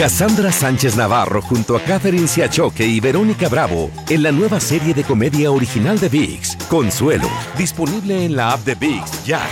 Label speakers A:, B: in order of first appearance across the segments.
A: Cassandra Sánchez Navarro junto a Catherine Siachoque y Verónica Bravo en la nueva serie de comedia original de VIX, Consuelo, disponible en la app de VIX ya.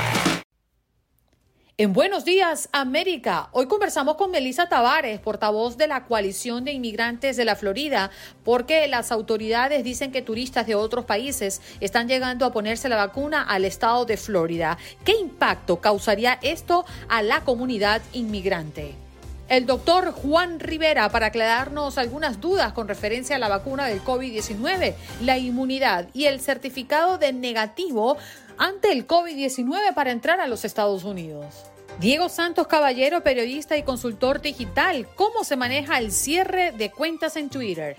B: En Buenos Días, América. Hoy conversamos con Melissa Tavares, portavoz de la Coalición de Inmigrantes de la Florida, porque las autoridades dicen que turistas de otros países están llegando a ponerse la vacuna al estado de Florida. ¿Qué impacto causaría esto a la comunidad inmigrante? El doctor Juan Rivera para aclararnos algunas dudas con referencia a la vacuna del COVID-19, la inmunidad y el certificado de negativo ante el COVID-19 para entrar a los Estados Unidos. Diego Santos Caballero, periodista y consultor digital, ¿cómo se maneja el cierre de cuentas en Twitter?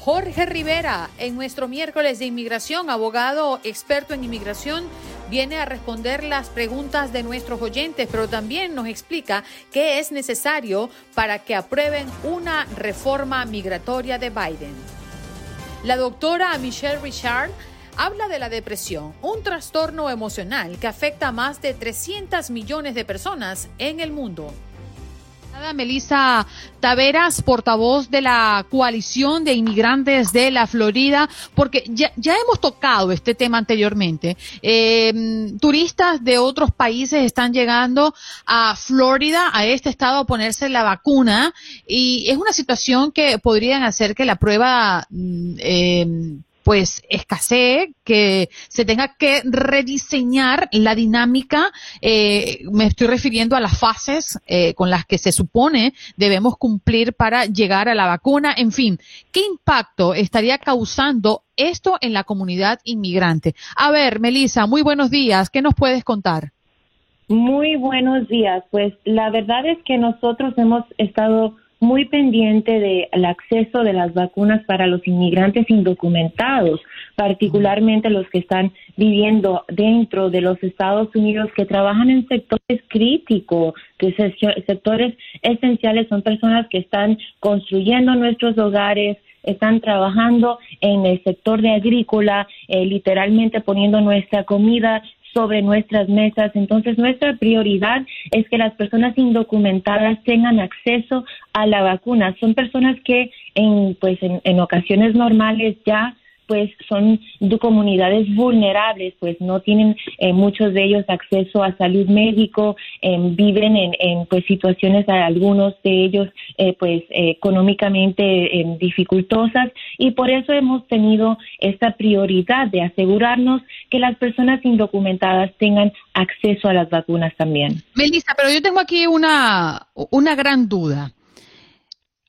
B: Jorge Rivera, en nuestro miércoles de inmigración, abogado experto en inmigración, viene a responder las preguntas de nuestros oyentes, pero también nos explica qué es necesario para que aprueben una reforma migratoria de Biden. La doctora Michelle Richard habla de la depresión, un trastorno emocional que afecta a más de 300 millones de personas en el mundo. Melissa Taveras, portavoz de la coalición de inmigrantes de la Florida, porque ya, hemos tocado este tema anteriormente. Eh, turistas de otros países están llegando a Florida, a este estado, a ponerse la vacuna y es una situación que podrían hacer que la prueba mm, eh, pues escasee, que se tenga que rediseñar la dinámica, eh, me estoy refiriendo a las fases eh, con las que se supone debemos cumplir para llegar a la vacuna, en fin, ¿qué impacto estaría causando esto en la comunidad inmigrante? A ver, Melissa, muy buenos días, ¿qué nos puedes contar?
C: Muy buenos días, pues la verdad es que nosotros hemos estado muy pendiente del acceso de las vacunas para los inmigrantes indocumentados, particularmente los que están viviendo dentro de los Estados Unidos, que trabajan en sectores críticos, que sectores esenciales son personas que están construyendo nuestros hogares, están trabajando en el sector de agrícola, eh, literalmente poniendo nuestra comida sobre nuestras mesas. Entonces, nuestra prioridad es que las personas indocumentadas tengan acceso a la vacuna. Son personas que en, pues, en, en ocasiones normales ya pues son de comunidades vulnerables, pues no tienen eh, muchos de ellos acceso a salud médico, em, viven en, en, pues situaciones algunos de ellos eh, pues económicamente em, dificultosas y por eso hemos tenido esta prioridad de asegurarnos que las personas indocumentadas tengan acceso a las vacunas también.
B: Melissa, pero yo tengo aquí una, una gran duda.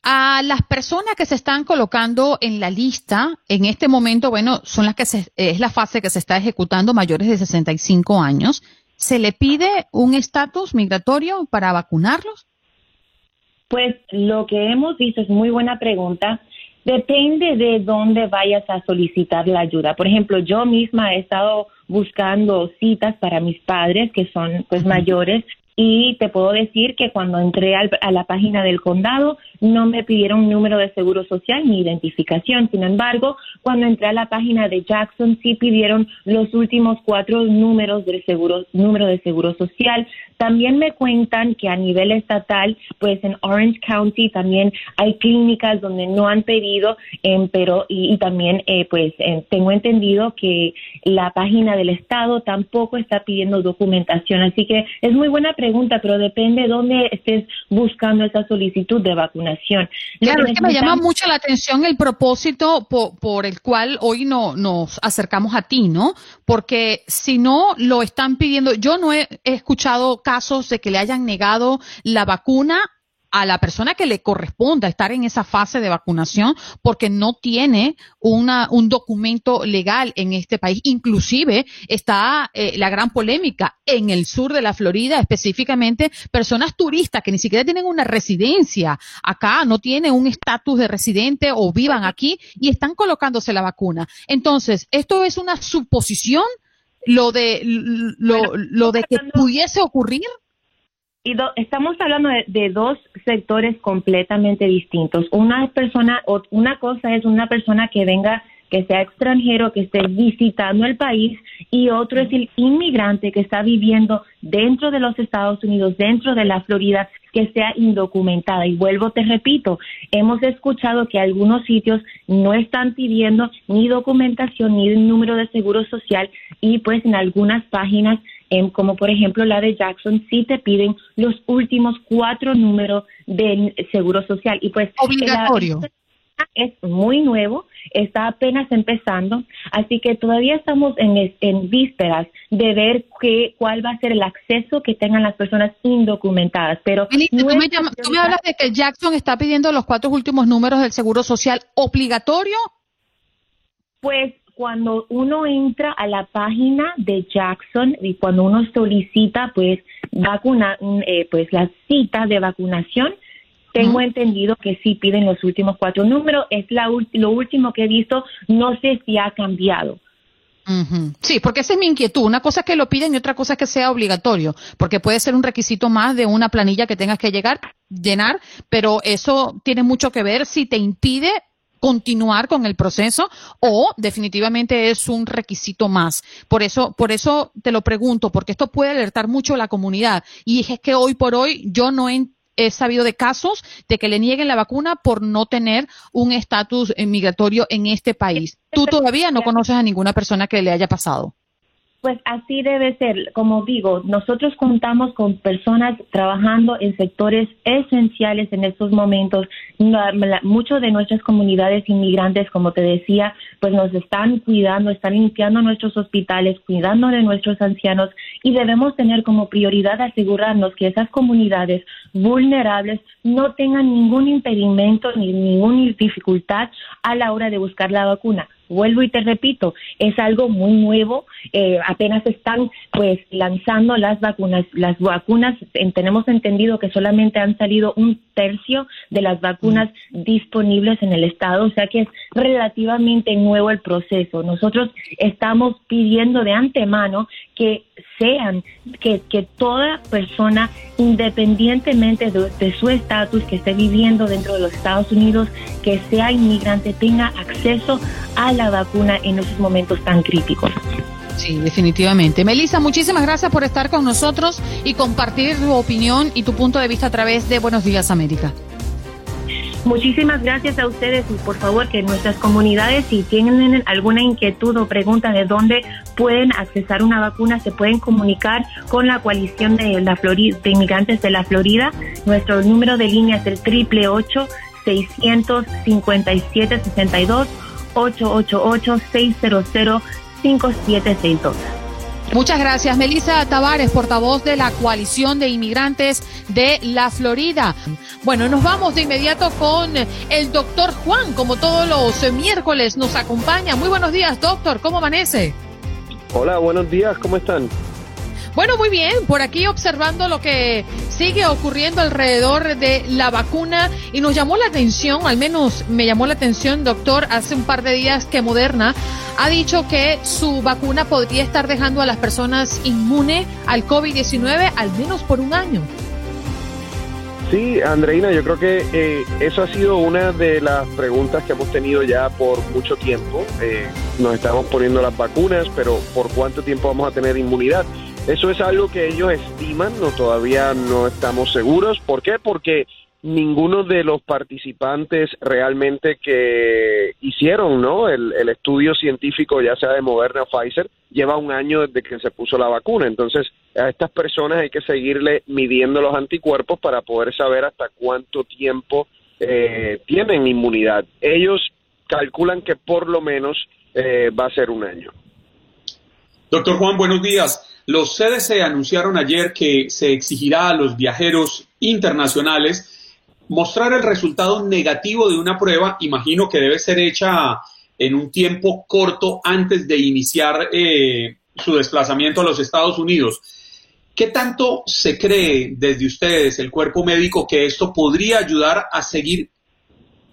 B: A las personas que se están colocando en la lista, en este momento, bueno, son las que es la fase que se está ejecutando mayores de 65 años. ¿Se le pide un estatus migratorio para vacunarlos?
C: Pues lo que hemos visto es muy buena pregunta. Depende de dónde vayas a solicitar la ayuda. Por ejemplo, yo misma he estado buscando citas para mis padres que son pues mayores y te puedo decir que cuando entré a la página del condado no me pidieron número de seguro social ni identificación. Sin embargo, cuando entré a la página de Jackson sí pidieron los últimos cuatro números del seguro, número de seguro social. También me cuentan que a nivel estatal, pues en Orange County también hay clínicas donde no han pedido, em, pero y, también eh, pues em, tengo entendido que la página del estado tampoco está pidiendo documentación. Así que es muy buena pregunta, pero depende de dónde estés buscando esa solicitud de vacunación.
B: Claro, es que me llama mucho la atención el propósito por, el cual hoy no, nos acercamos a ti, ¿no? Porque si no lo están pidiendo, yo no he escuchado casos de que le hayan negado la vacuna a la persona que le corresponda estar en esa fase de vacunación porque no tiene una, un documento legal en este país. Inclusive está eh, la gran polémica en el sur de la Florida, específicamente personas turistas que ni siquiera tienen una residencia acá, no tienen un estatus de residente o vivan aquí y están colocándose la vacuna. Entonces, esto es una suposición lo de lo, lo de que pudiese ocurrir
C: estamos hablando de, dos sectores completamente distintos. Una persona, una cosa es una persona que venga, que sea extranjero, que esté visitando el país, y otro es el inmigrante que está viviendo dentro de los Estados Unidos, dentro de la Florida, que sea indocumentada. Y vuelvo, te repito, hemos escuchado que algunos sitios no están pidiendo ni documentación ni número de seguro social, y pues en algunas páginas como por ejemplo la de Jackson, sí te piden los últimos cuatro números del Seguro Social. Y pues
B: obligatorio.
C: Es muy nuevo, está apenas empezando, así que todavía estamos en, en vísperas de ver qué, cuál va a ser el acceso que tengan las personas indocumentadas. Pero
B: tú, me hablas de que Jackson está pidiendo los cuatro últimos números del Seguro Social obligatorio.
C: Pues cuando uno entra a la página de Jackson y cuando uno solicita pues vacuna, eh, pues la cita de vacunación, tengo entendido que sí piden los últimos cuatro números. Es la, lo último que he visto. No sé si ha cambiado.
B: Sí, porque esa es mi inquietud. Una cosa es que lo piden y otra cosa es que sea obligatorio, porque puede ser un requisito más de una planilla que tengas que llegar, llenar, pero eso tiene mucho que ver si te impide continuar con el proceso o definitivamente es un requisito más. Por eso, por eso te lo pregunto, porque esto puede alertar mucho a la comunidad. Y es que hoy por hoy yo no he, sabido de casos de que le nieguen la vacuna por no tener un estatus migratorio en este país. Tú todavía no conoces a ninguna persona que le haya pasado.
C: Pues así debe ser. Como digo, nosotros contamos con personas trabajando en sectores esenciales en estos momentos. Muchas de nuestras comunidades inmigrantes, como te decía, pues nos están cuidando, están limpiando nuestros hospitales, cuidando de nuestros ancianos y debemos tener como prioridad asegurarnos que esas comunidades vulnerables no tengan ningún impedimento ni ninguna dificultad a la hora de buscar la vacuna vuelvo y te repito, es algo muy nuevo, eh, apenas están pues lanzando las vacunas. Las vacunas, tenemos entendido que solamente han salido un tercio de las vacunas disponibles en el estado, o sea que es relativamente nuevo el proceso. Nosotros estamos pidiendo de antemano que sean, que, que toda persona, independientemente de, de su estatus, que esté viviendo dentro de los Estados Unidos, que sea inmigrante, tenga acceso a la vacuna en esos momentos tan críticos.
B: Sí, definitivamente. Melissa, muchísimas gracias por estar con nosotros y compartir tu opinión y tu punto de vista a través de Buenos Días América.
C: Muchísimas gracias a ustedes y por favor que nuestras comunidades, si tienen alguna inquietud o pregunta de dónde pueden accesar una vacuna, se pueden comunicar con la coalición de, la Florida, de inmigrantes de la Florida. Nuestro número de línea es el triple 657 62 888 600 5762
B: Muchas gracias, Melissa Tavares, portavoz de la coalición de inmigrantes de la Florida. Bueno, nos vamos de inmediato con el doctor Juan, como todos los miércoles nos acompaña. Muy buenos días, doctor, ¿cómo amanece?
D: Hola, buenos días, ¿cómo están?
B: Bueno, muy bien, por aquí observando lo que sigue ocurriendo alrededor de la vacuna y nos llamó la atención, al menos me llamó la atención, doctor, hace un par de días que Moderna ha dicho que su vacuna podría estar dejando a las personas inmunes al COVID-19 al menos por un año.
D: Sí, Andreina, yo creo que eh, eso ha sido una de las preguntas que hemos tenido ya por mucho tiempo. Eh, nos estamos poniendo las vacunas, pero ¿por cuánto tiempo vamos a tener inmunidad? Eso es algo que ellos estiman, no todavía no estamos seguros. ¿Por qué? Porque ninguno de los participantes realmente que hicieron ¿no? el, estudio científico, ya sea de Moderna o Pfizer, lleva un año desde que se puso la vacuna. Entonces, a estas personas hay que seguirle midiendo los anticuerpos para poder saber hasta cuánto tiempo eh, tienen inmunidad. Ellos calculan que por lo menos eh, va a ser un año.
E: Doctor Juan, buenos días. Los CDC anunciaron ayer que se exigirá a los viajeros internacionales mostrar el resultado negativo de una prueba, imagino que debe ser hecha en un tiempo corto antes de iniciar eh, su desplazamiento a los Estados Unidos. ¿Qué tanto se cree desde ustedes, el cuerpo médico, que esto podría ayudar a seguir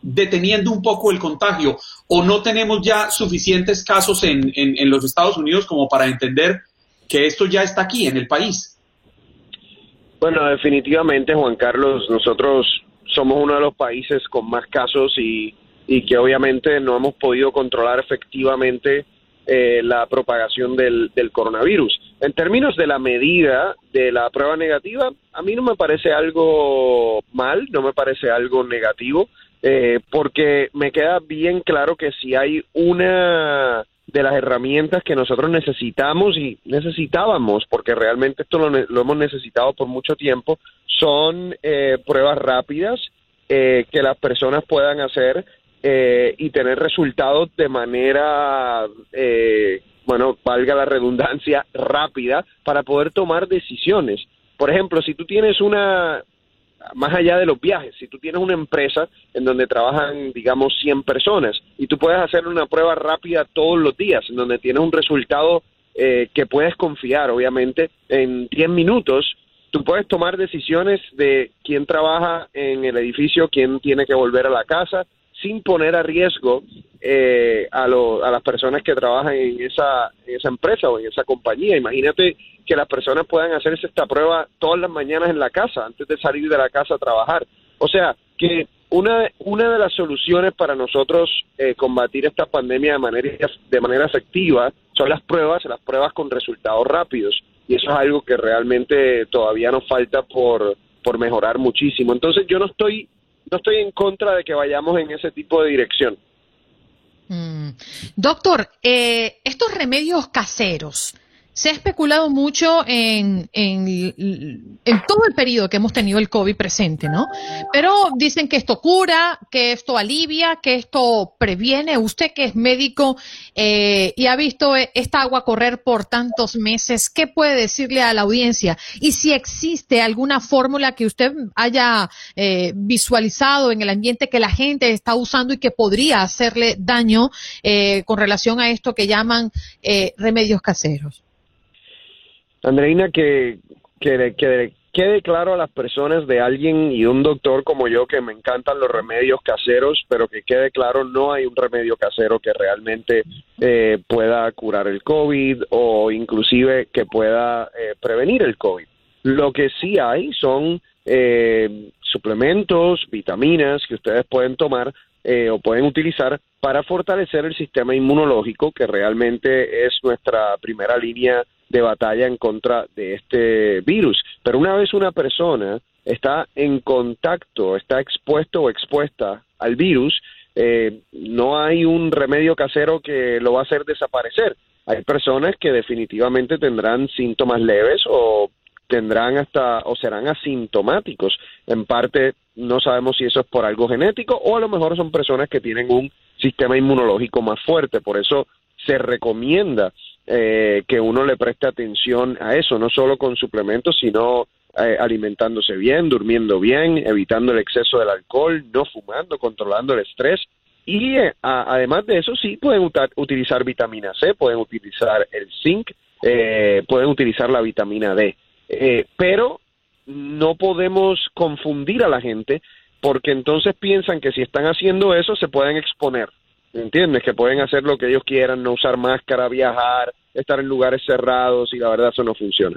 E: deteniendo un poco el contagio? ¿O no tenemos ya suficientes casos en, en los Estados Unidos como para entender que esto ya está aquí, en el país?
D: Bueno, definitivamente, Juan Carlos, nosotros somos uno de los países con más casos y, que obviamente no hemos podido controlar efectivamente eh, la propagación del, coronavirus. En términos de la medida de la prueba negativa, a mí no me parece algo mal, no me parece algo negativo, eh, porque me queda bien claro que si hay una de las herramientas que nosotros necesitamos y necesitábamos, porque realmente esto lo, hemos necesitado por mucho tiempo, son eh, pruebas rápidas eh, que las personas puedan hacer eh, y tener resultados de manera, bueno, valga la redundancia, rápida para poder tomar decisiones. Por ejemplo, si tú tienes una, más allá de los viajes, si tú tienes una empresa en donde trabajan, digamos, 100 personas y tú puedes hacer una prueba rápida todos los días, en donde tienes un resultado eh, que puedes confiar, obviamente, en 10 minutos, tú puedes tomar decisiones de quién trabaja en el edificio, quién tiene que volver a la casa, sin poner a riesgo eh, a, a las personas que trabajan en esa, en esa empresa o en esa compañía. Imagínate que las personas puedan hacerse esta prueba todas las mañanas en la casa, antes de salir de la casa a trabajar. O sea, que una, una de las soluciones para nosotros eh, combatir esta pandemia de manera, de manera efectiva son las pruebas, las pruebas con resultados rápidos. Y eso es algo que realmente todavía nos falta por, por mejorar muchísimo. Entonces yo no estoy, no estoy en contra de que vayamos en ese tipo de dirección.
B: Mm. Doctor, eh, estos remedios caseros, se ha especulado mucho en, en, todo el periodo que hemos tenido el COVID presente, ¿no? Pero dicen que esto cura, que esto alivia, que esto previene. Usted que es médico eh, y ha visto esta agua correr por tantos meses, ¿qué puede decirle a la audiencia? Y si existe alguna fórmula que usted haya eh, visualizado en el ambiente que la gente está usando y que podría hacerle daño eh, con relación a esto que llaman remedios caseros.
D: Andreina, que, que, quede claro a las personas de alguien y un doctor como yo que me encantan los remedios caseros, pero que quede claro, no hay un remedio casero que realmente eh, pueda curar el COVID o inclusive que pueda eh, prevenir el COVID. Lo que sí hay son eh, suplementos, vitaminas que ustedes pueden tomar o pueden utilizar para fortalecer el sistema inmunológico, que realmente es nuestra primera línea de batalla en contra de este virus. Pero una vez una persona está en contacto, está expuesto o expuesta al virus, eh, no hay un remedio casero que lo va a hacer desaparecer. Hay personas que definitivamente tendrán síntomas leves o tendrán hasta o serán asintomáticos. En parte no sabemos si eso es por algo genético o a lo mejor son personas que tienen un sistema inmunológico más fuerte. Por eso se recomienda eh, que uno le preste atención a eso, no solo con suplementos, sino eh, alimentándose bien, durmiendo bien, evitando el exceso del alcohol, no fumando, controlando el estrés. Y eh, además de eso, sí pueden utilizar vitamina C, pueden utilizar el zinc, eh, pueden utilizar la vitamina D. Eh, pero no podemos confundir a la gente porque entonces piensan que si están haciendo eso se pueden exponer. ¿Entiendes? Que pueden hacer lo que ellos quieran, no usar máscara, viajar, estar en lugares cerrados y la verdad eso no funciona.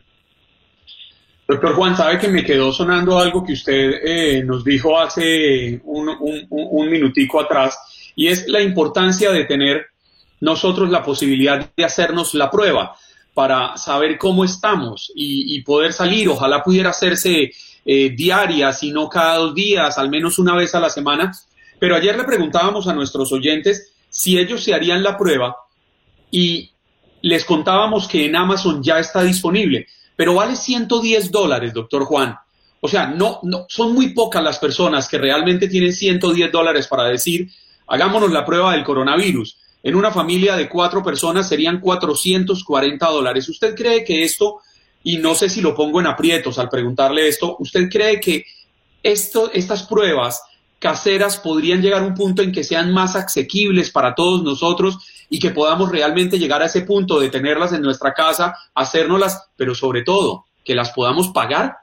E: Doctor Juan, sabe que me quedó sonando algo que usted eh, nos dijo hace un, minutico atrás y es la importancia de tener nosotros la posibilidad de hacernos la prueba para saber cómo estamos y, poder salir. Ojalá pudiera hacerse eh, diaria, si no cada dos días, al menos una vez a la semana. Pero ayer le preguntábamos a nuestros oyentes si ellos se harían la prueba y les contábamos que en Amazon ya está disponible pero vale 110 dólares, doctor Juan. O sea, no, no, son muy pocas las personas que realmente tienen 110 dólares para decir, hagámonos la prueba del coronavirus. En una familia de cuatro personas serían 440 dólares. ¿Usted cree que esto, y no sé si lo pongo en aprietos al preguntarle esto, ¿usted cree que esto, estas pruebas caseras podrían llegar a un punto en que sean más asequibles para todos nosotros y que podamos realmente llegar a ese punto de tenerlas en nuestra casa, hacérnoslas, pero sobre todo, que las podamos pagar?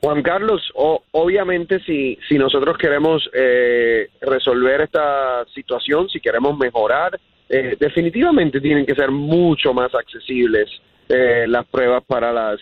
D: Juan Carlos, obviamente si, si nosotros queremos eh, resolver esta situación, si queremos mejorar, eh, definitivamente tienen que ser mucho más accesibles eh, las pruebas para las,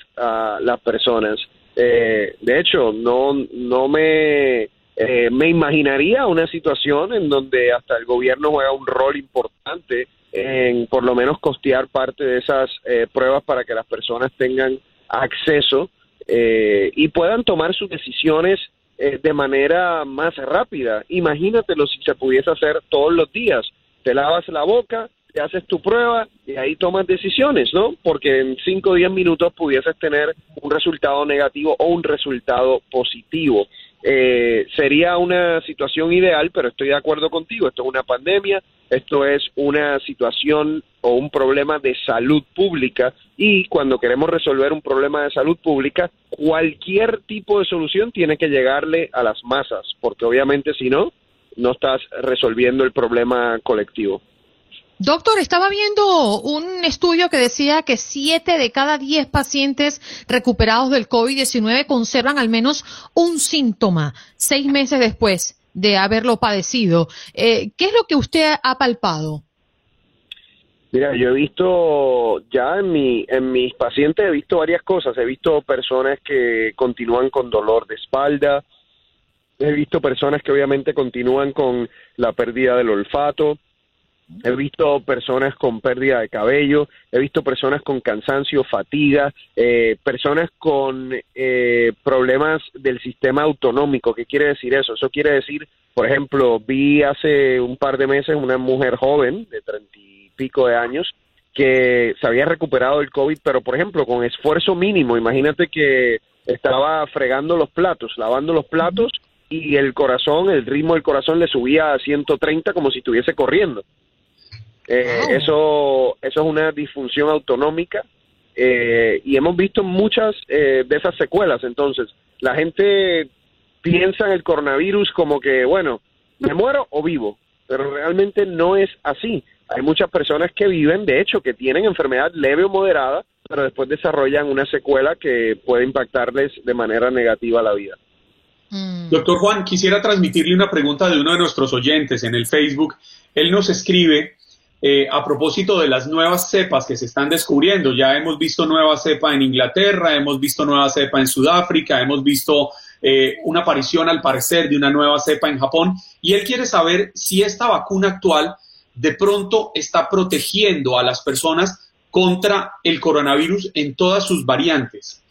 D: las personas. de hecho, no, no me eh, me imaginaría una situación en donde hasta el gobierno juega un rol importante en por lo menos costear parte de esas eh, pruebas para que las personas tengan acceso eh, y puedan tomar sus decisiones de manera más rápida. Imagínatelo si se pudiese hacer todos los días. Te lavas la boca, te haces tu prueba y ahí tomas decisiones, ¿no? Porque en 5 o 10 minutos pudieses tener un resultado negativo o un resultado positivo. Eh, sería una situación ideal, pero estoy de acuerdo contigo, esto es una pandemia, esto es una situación o un problema de salud pública y cuando queremos resolver un problema de salud pública, cualquier tipo de solución tiene que llegarle a las masas, porque obviamente si no, no estás resolviendo el problema colectivo.
B: Doctor, estaba viendo un estudio que decía que siete de cada diez pacientes recuperados del COVID-19 conservan al menos un síntoma seis meses después de haberlo padecido. Eh, ¿Qué es lo que usted ha palpado?
D: Mira, yo he visto ya en, mi, en mis pacientes, he visto varias cosas. He visto personas que continúan con dolor de espalda, he visto personas que obviamente continúan con la pérdida del olfato, He visto personas con pérdida de cabello, he visto personas con cansancio, fatiga, eh, personas con eh, problemas del sistema autonómico. ¿Qué quiere decir eso? Eso quiere decir, por ejemplo, vi hace un par de meses una mujer joven de treinta y pico de años que se había recuperado del COVID, pero por ejemplo con esfuerzo mínimo. Imagínate que estaba fregando los platos, lavando los platos y el corazón, el ritmo del corazón le subía a 130 como si estuviese corriendo. Eh, eso, eso es una disfunción autonómica eh, y hemos visto muchas eh, de esas secuelas. Entonces, la gente piensa en el coronavirus como que, bueno, me muero o vivo, pero realmente no es así. Hay muchas personas que viven, de hecho, que tienen enfermedad leve o moderada, pero después desarrollan una secuela que puede impactarles de manera negativa la vida.
E: Mm. Doctor Juan, quisiera transmitirle una pregunta de uno de nuestros oyentes en el Facebook. Él nos escribe eh, a propósito de las nuevas cepas que se están descubriendo. Ya hemos visto nueva cepa en Inglaterra, hemos visto nueva cepa en Sudáfrica, hemos visto eh, una aparición al parecer de una nueva cepa en Japón y él quiere saber si esta vacuna actual de pronto está protegiendo a las personas contra el coronavirus en todas sus variantes.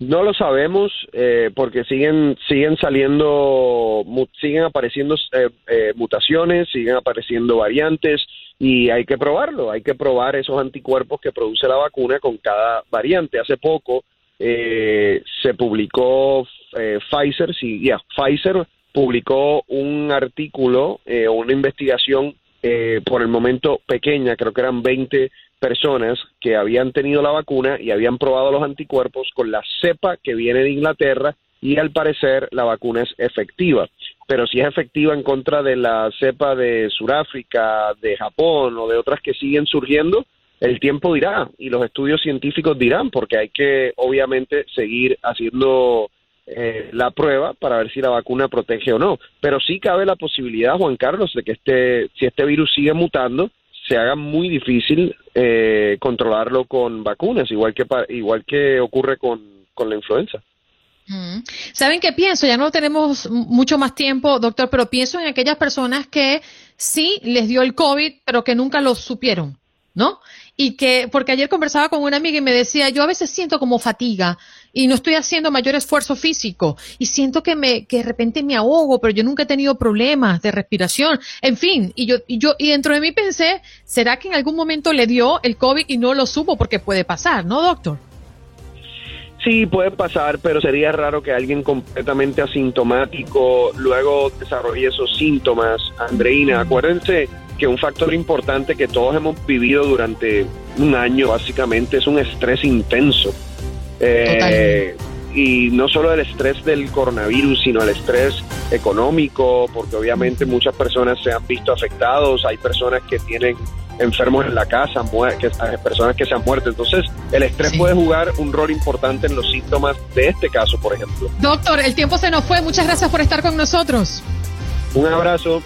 D: No lo sabemos eh, porque siguen siguen saliendo siguen apareciendo eh, eh, mutaciones, siguen apareciendo variantes y hay que probarlo, hay que probar esos anticuerpos que produce la vacuna con cada variante. Hace poco se publicó Pfizer, sí, ya Pfizer publicó un artículo o una investigación por el momento pequeña, creo que eran 20 personas que habían tenido la vacuna y habían probado los anticuerpos con la cepa que viene de Inglaterra y al parecer la vacuna es efectiva. Pero si es efectiva en contra de la cepa de Sudáfrica, de Japón o de otras que siguen surgiendo, el tiempo dirá y los estudios científicos dirán, porque hay que obviamente seguir haciendo eh, la prueba para ver si la vacuna protege o no. Pero sí cabe la posibilidad, Juan Carlos, de que este, si este virus sigue mutando, se haga muy difícil eh, controlarlo con vacunas, igual que, igual que ocurre con, con la influenza.
B: Mm. ¿Saben qué pienso? Ya no tenemos mucho más tiempo, doctor, pero pienso en aquellas personas que sí les dio el COVID, pero que nunca lo supieron, ¿no? y que, porque ayer conversaba con una amiga y me decía, yo a veces siento como fatiga y no estoy haciendo mayor esfuerzo físico y siento que me, que de repente me ahogo, pero yo nunca he tenido problemas de respiración, en fin, y yo, y yo, y dentro de mí pensé, ¿será que en algún momento le dio el COVID y no lo supo? Porque puede pasar, ¿no, doctor?
D: Sí, puede pasar, pero sería raro que alguien completamente asintomático luego desarrolle esos síntomas. Andreina, acuérdense que un factor importante que todos hemos vivido durante un año básicamente es un estrés intenso. Eh, y no solo el estrés del coronavirus, sino el estrés económico, porque obviamente muchas personas se han visto afectados, hay personas que tienen enfermos en la casa, que, personas que se han muerto. Entonces, el estrés puede jugar un rol importante en los síntomas de este caso, por ejemplo.
B: Doctor, el tiempo se nos fue. Muchas gracias por estar con nosotros.
D: Un abrazo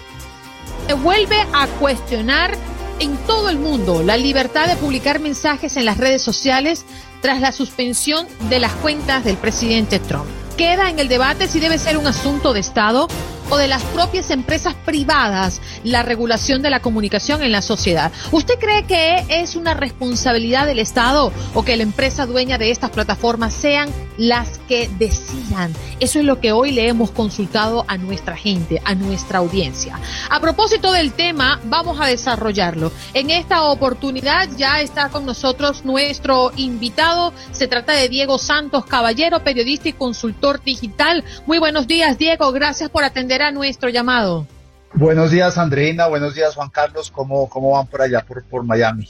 B: vuelve a cuestionar en todo el mundo la libertad de publicar mensajes en las redes sociales tras la suspensión de las cuentas del presidente Trump. Queda en el debate si debe ser un asunto de Estado o de las propias empresas privadas la regulación de la comunicación en la sociedad. ¿Usted cree que es una responsabilidad del Estado o que la empresa dueña de estas plataformas sean las que decidan? Eso es lo que hoy le hemos consultado a nuestra gente, a nuestra audiencia. A propósito del tema, vamos a desarrollarlo. En esta oportunidad ya está con nosotros nuestro invitado. Se trata de Diego Santos Caballero, periodista y consultor digital. Muy buenos días, Diego. Gracias por atender a nuestro llamado.
F: Buenos días, Andreina. Buenos días, Juan Carlos. ¿Cómo, cómo van por allá, por, por Miami?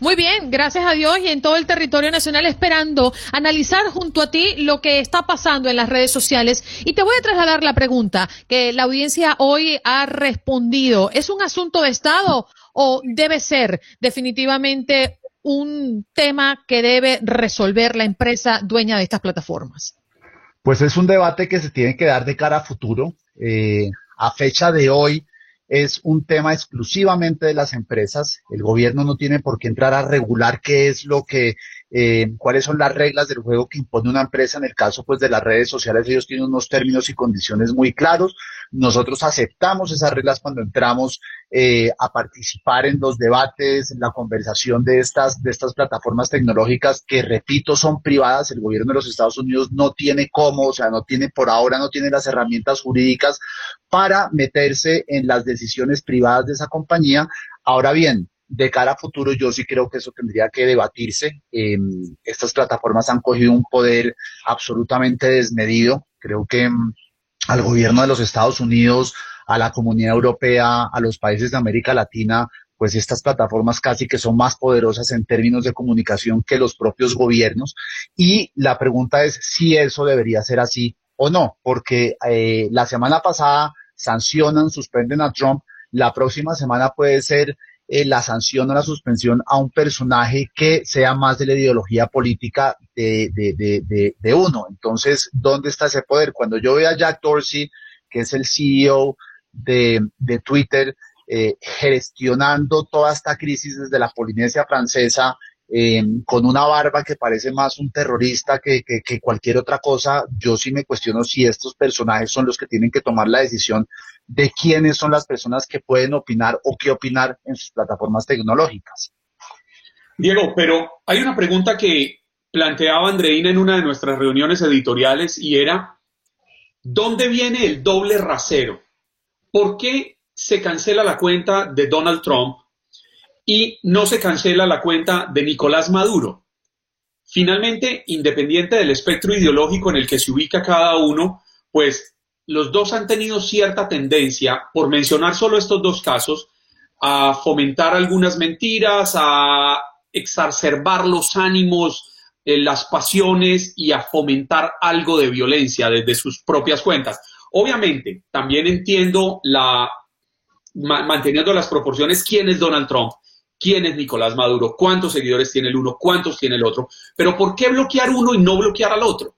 B: Muy bien, gracias a Dios y en todo el territorio nacional esperando analizar junto a ti lo que está pasando en las redes sociales. Y te voy a trasladar la pregunta que la audiencia hoy ha respondido. ¿Es un asunto de Estado o debe ser definitivamente un tema que debe resolver la empresa dueña de estas plataformas?
F: Pues es un debate que se tiene que dar de cara a futuro. Eh, a fecha de hoy es un tema exclusivamente de las empresas. El gobierno no tiene por qué entrar a regular qué es lo que eh, cuáles son las reglas del juego que impone una empresa. En el caso pues de las redes sociales, ellos tienen unos términos y condiciones muy claros. Nosotros aceptamos esas reglas cuando entramos eh, a participar en los debates, en la conversación de estas, de estas plataformas tecnológicas que, repito, son privadas. El gobierno de los Estados Unidos no tiene cómo, o sea, no tiene por ahora, no tiene las herramientas jurídicas para meterse en las decisiones privadas de esa compañía. Ahora bien, de cara a futuro, yo sí creo que eso tendría que debatirse. Em, estas plataformas han cogido un poder absolutamente desmedido. Creo que em, al gobierno de los Estados Unidos, a la comunidad europea, a los países de América Latina, pues estas plataformas casi que son más poderosas en términos de comunicación que los propios gobiernos. Y la pregunta es si eso debería ser así o no, porque eh, la semana pasada sancionan, suspenden a Trump, la próxima semana puede ser eh, la sanción o la suspensión a un personaje que sea más de la ideología política de, de, uno. Entonces, ¿dónde está ese poder? Cuando yo veo a Jack Dorsey, que es el CEO de, Twitter, eh, gestionando toda esta crisis desde la Polinesia francesa, Em, con una barba que parece más un terrorista que, cualquier otra cosa, yo sí me cuestiono si estos personajes son los que tienen que tomar la decisión de quiénes son las personas que pueden opinar o qué opinar en sus plataformas tecnológicas.
E: Diego, pero hay una pregunta que planteaba Andreina en una de nuestras reuniones editoriales y era, ¿dónde viene el doble rasero? ¿Por qué se cancela la cuenta de Donald Trump y no se cancela la cuenta de Nicolás Maduro. Finalmente, independiente del espectro ideológico en el que se ubica cada uno, pues los dos han tenido cierta tendencia, por mencionar solo estos dos casos, a fomentar algunas mentiras, a exacerbar los ánimos, eh, las pasiones y a fomentar algo de violencia desde sus propias cuentas. Obviamente, también entiendo la, manteniendo las proporciones, quién es Donald Trump quién es Nicolás Maduro, cuántos seguidores tiene el uno, cuántos tiene el otro, pero ¿por qué bloquear uno y no bloquear al otro?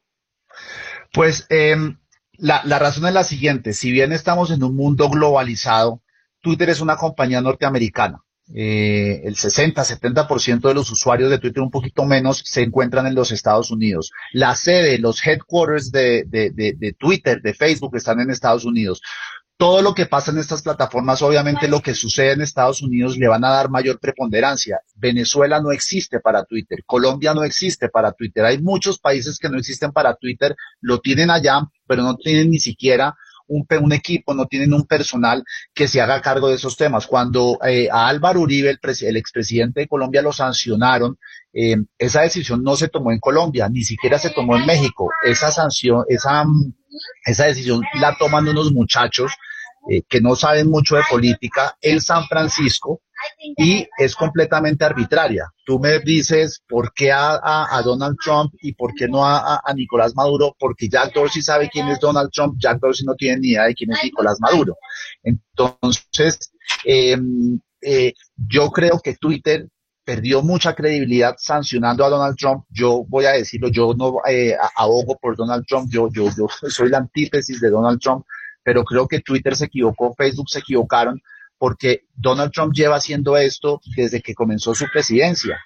F: Pues em, la, la razón es la siguiente, si bien estamos en un mundo globalizado, Twitter es una compañía norteamericana. Eh, el 60-70% de los usuarios de Twitter, un poquito menos, se encuentran en los Estados Unidos. La sede, los headquarters de, de, de, de, Twitter, de Facebook, están en Estados Unidos. Todo lo que pasa en estas plataformas, obviamente lo que sucede en Estados Unidos le van a dar mayor preponderancia. Venezuela no existe para Twitter, Colombia no existe para Twitter. Hay muchos países que no existen para Twitter, lo tienen allá, pero no tienen ni siquiera un, un, equipo, no tienen un personal que se haga cargo de esos temas. Cuando eh, a Álvaro Uribe, el, el, expresidente de Colombia, lo sancionaron, eh, esa decisión no se tomó en Colombia, ni siquiera se tomó en México. Esa sanción, esa, esa decisión la toman unos muchachos eh, que no saben mucho de política en San Francisco y es completamente arbitraria. Tú me dices por qué a, a, Donald Trump y por qué no a, a, Nicolás Maduro, porque Jack Dorsey sabe quién es Donald Trump, Jack Dorsey no tiene ni idea de quién es Nicolás Maduro. Entonces, eh, eh, yo creo que Twitter perdió mucha credibilidad sancionando a Donald Trump. Yo voy a decirlo, yo no eh, abogo por Donald Trump, yo, yo, yo soy la antítesis de Donald Trump, pero creo que Twitter se equivocó, Facebook se equivocaron porque Donald Trump lleva haciendo esto desde que comenzó su presidencia.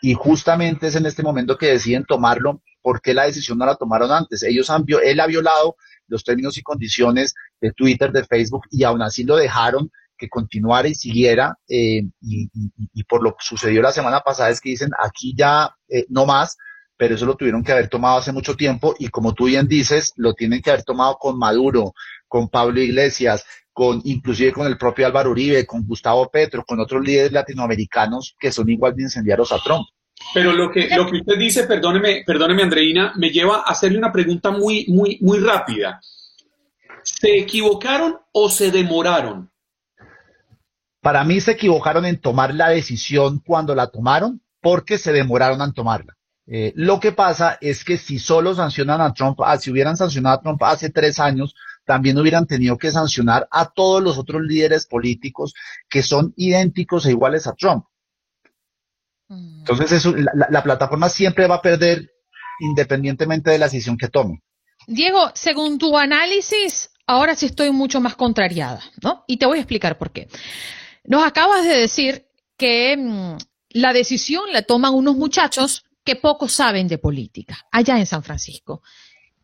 F: Y justamente es en este momento que deciden tomarlo. ¿Por qué la decisión no la tomaron antes? Ellos han, él ha violado los términos y condiciones de Twitter, de Facebook, y aún así lo dejaron que continuara y siguiera. Eh, y, por lo que sucedió la semana pasada es que dicen, aquí ya eh, no más, pero eso lo tuvieron que haber tomado hace mucho tiempo. Y como tú bien dices, lo tienen que haber tomado con Maduro, con Pablo Iglesias, con inclusive con el propio Álvaro Uribe, con Gustavo Petro, con otros líderes latinoamericanos que son igual de incendiarios a Trump.
E: Pero lo que, lo que usted dice, perdóneme, perdóneme Andreina, me lleva a hacerle una pregunta muy, muy, muy rápida. ¿Se equivocaron o se demoraron?
F: Para mí se equivocaron en tomar la decisión cuando la tomaron porque se demoraron en tomarla. Eh, lo que pasa es que si solo sancionan a Trump, ah, si hubieran sancionado a Trump hace tres años, también hubieran tenido que sancionar a todos los otros líderes políticos que son idénticos e iguales a Trump. Mm. Entonces, eso, la, la, plataforma siempre va a perder independientemente de la decisión que tome.
B: Diego, según tu análisis, ahora sí estoy mucho más contrariada, ¿no? Y te voy a explicar por qué. Nos acabas de decir que mmm, la decisión la toman unos muchachos que poco saben de política, allá en San Francisco.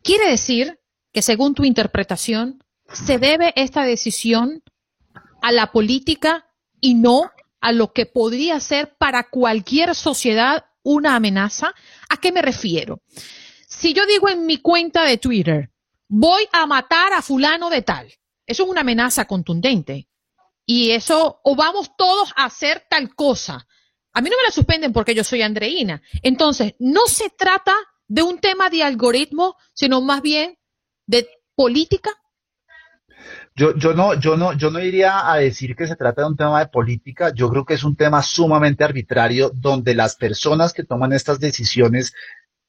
B: Quiere decir que según tu interpretación, se debe esta decisión a la política y no a lo que podría ser para cualquier sociedad una amenaza? ¿A qué me refiero? Si yo digo en mi cuenta de Twitter, voy a matar a fulano de tal, eso es una amenaza contundente. Y eso, o vamos todos a hacer tal cosa. A mí no me la suspenden porque yo soy Andreina. Entonces, no se trata de un tema de algoritmo, sino más bien de política?
F: Yo, yo no, yo no, yo no iría a decir que se trata de un tema de política. Yo creo que es un tema sumamente arbitrario donde las personas que toman estas decisiones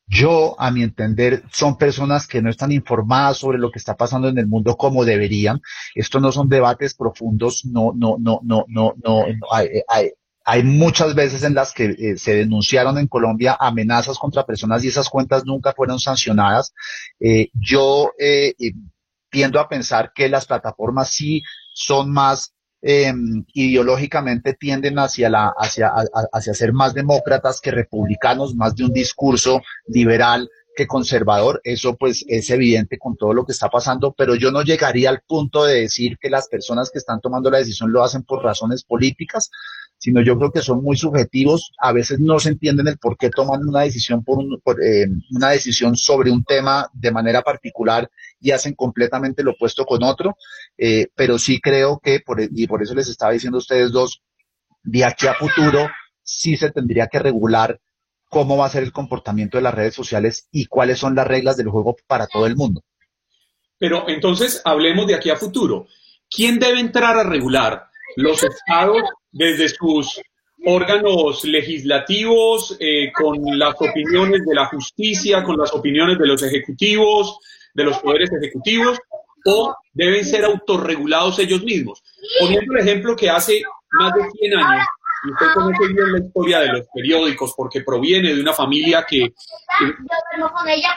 F: yo, a mi entender, son personas que no están informadas sobre lo que está pasando en el mundo como deberían. Estos no son debates profundos, no, no, no, no, no, no, hay, hay, hay muchas veces en las que eh, se denunciaron en Colombia amenazas contra personas y esas cuentas nunca fueron sancionadas. Eh, yo eh, tiendo a pensar que las plataformas sí son más em, ideológicamente tienden hacia la hacia hacia ser más demócratas que republicanos, más de un discurso liberal que conservador, eso pues es evidente con todo lo que está pasando, pero yo no llegaría al punto de decir que las personas que están tomando la decisión lo hacen por razones políticas, sino yo creo que son muy subjetivos, a veces no se entienden el por qué toman una decisión por, un, por eh, una decisión sobre un tema de manera particular y hacen completamente lo opuesto con otro, eh, pero sí creo que, por, y por eso les estaba diciendo a ustedes dos, de aquí a futuro sí se tendría que regular cómo va a ser el comportamiento de las redes sociales y cuáles son las reglas del juego para todo el mundo.
E: Pero entonces hablemos de aquí a futuro. ¿Quién debe entrar a regular? ¿Los estados desde sus órganos legislativos, eh, con las opiniones de la justicia, con las opiniones de los ejecutivos, de los poderes ejecutivos, o deben ser autorregulados ellos mismos? Poniendo el ejemplo que hace más de 100 años y usted conoce bien la historia de los periódicos porque proviene de una familia que,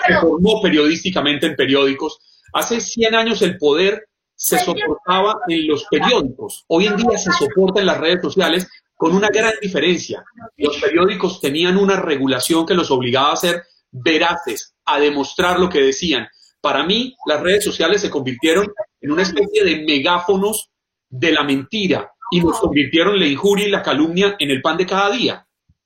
E: se formó periodísticamente en periódicos. Hace 100 años el poder se soportaba en los periódicos. Hoy en día se soporta en las redes sociales con una gran diferencia. Los periódicos tenían una regulación que los obligaba a ser veraces, a demostrar lo que decían. Para mí, las redes sociales se convirtieron en una especie de megáfonos de la mentira y nos convirtieron la injuria y la calumnia en el pan de cada día.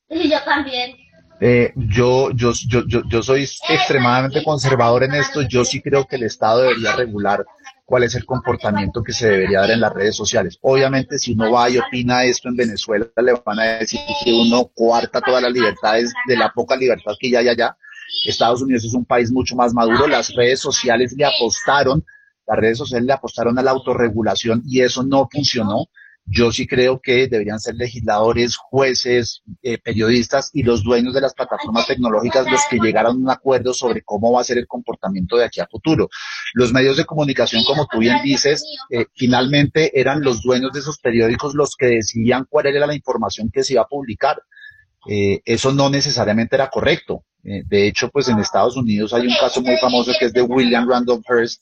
G: Y yo también.
F: Eh, yo, yo, yo, yo, yo soy extremadamente conservador en esto. Yo sí creo que el Estado debería regular cuál es el comportamiento que se debería dar en las redes sociales. Obviamente, si uno va y opina esto en Venezuela, le van a decir que uno cuarta todas las libertades de la poca libertad que ya hay allá. Estados Unidos es un país mucho más maduro. Las redes sociales le apostaron, las redes sociales le apostaron a la autorregulación y eso no funcionó. Yo sí creo que deberían ser legisladores, jueces, eh, periodistas y los dueños de las plataformas tecnológicas los que llegaran a un acuerdo sobre cómo va a ser el comportamiento de aquí a futuro. Los medios de comunicación, como tú bien dices, eh, finalmente eran los dueños de esos periódicos los que decidían cuál era la información que se iba a publicar. Eh, eso no necesariamente era correcto. de hecho, pues en Estados Unidos hay un caso muy famoso que es de William Randolph Hearst,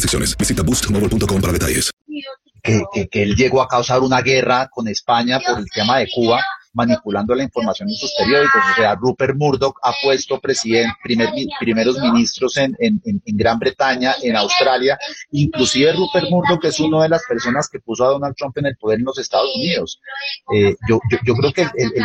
H: restricciones. Visita boostmobile.com para detalles.
F: Que, que, que, él llegó a causar una guerra con España por el tema de Cuba manipulando la información en sus periódicos. O sea, Rupert Murdoch ha puesto presidente, primer, primeros ministros en, en, en, Gran Bretaña, en Australia. Inclusive Rupert Murdoch es una de las personas que puso a Donald Trump en el poder en los Estados Unidos. Eh, yo, yo, creo que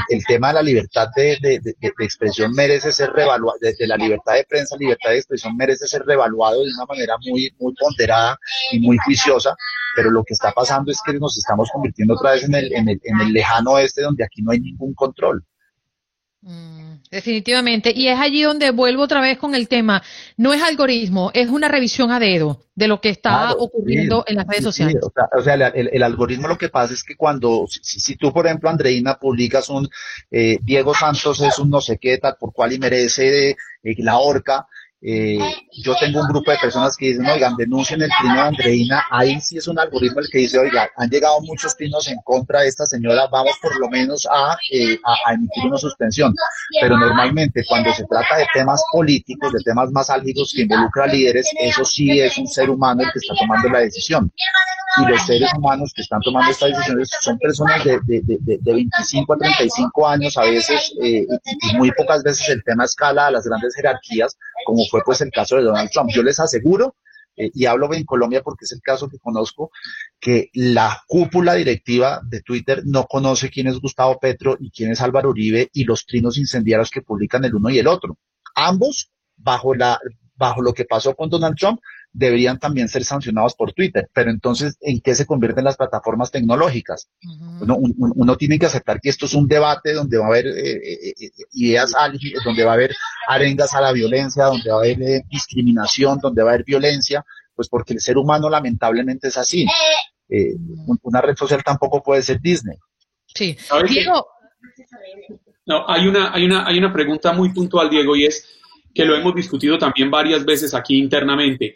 F: el, tema de la libertad de, expresión merece ser revaluado, de, la libertad de prensa, libertad de expresión merece ser revaluado de una manera muy, muy ponderada y muy juiciosa pero lo que está pasando es que nos estamos convirtiendo otra vez en el, en el, en el lejano oeste donde aquí no hay ningún control.
B: Mm, definitivamente. Y es allí donde vuelvo otra vez con el tema. No es algoritmo, es una revisión a dedo de lo que está ocurriendo en las redes sociales.
F: o sea, el, el, algoritmo lo que pasa es que cuando, si, si tú, por ejemplo, Andreina, publicas un eh, Diego Santos es un no sé qué tal, por cual y merece eh, la horca, eh, yo tengo un grupo de personas que dicen, oigan, denuncien el trino de Andreina. Ahí sí es un algoritmo el que dice, oiga, han llegado muchos trinos en contra de esta señora, vamos por lo menos a, eh, a, emitir una suspensión. Pero normalmente cuando se trata de temas políticos, de temas más álgidos que involucran líderes, eso sí es un ser humano el que está tomando la decisión. Y los seres humanos que están tomando estas decisiones son personas de, de, de, de 25 a 35 años, a veces, eh, y muy pocas veces el tema escala a las grandes jerarquías, como fue pues el caso de Donald Trump. Yo les aseguro, eh, y hablo en Colombia porque es el caso que conozco, que la cúpula directiva de Twitter no conoce quién es Gustavo Petro y quién es Álvaro Uribe y los trinos incendiarios que publican el uno y el otro. Ambos, bajo la, bajo lo que pasó con Donald Trump, deberían también ser sancionados por Twitter. Pero entonces, ¿en qué se convierten las plataformas tecnológicas? uno, tiene que aceptar que esto es un debate donde va a haber eh, eh, eh, ideas donde va a haber arengas a la violencia, donde va a haber discriminación, donde va a haber violencia, pues porque el ser humano lamentablemente es así. una red social tampoco puede ser Disney.
B: Sí.
E: Diego. No, hay una, hay una, hay una pregunta muy puntual, Diego, y es que lo hemos discutido también varias veces aquí internamente.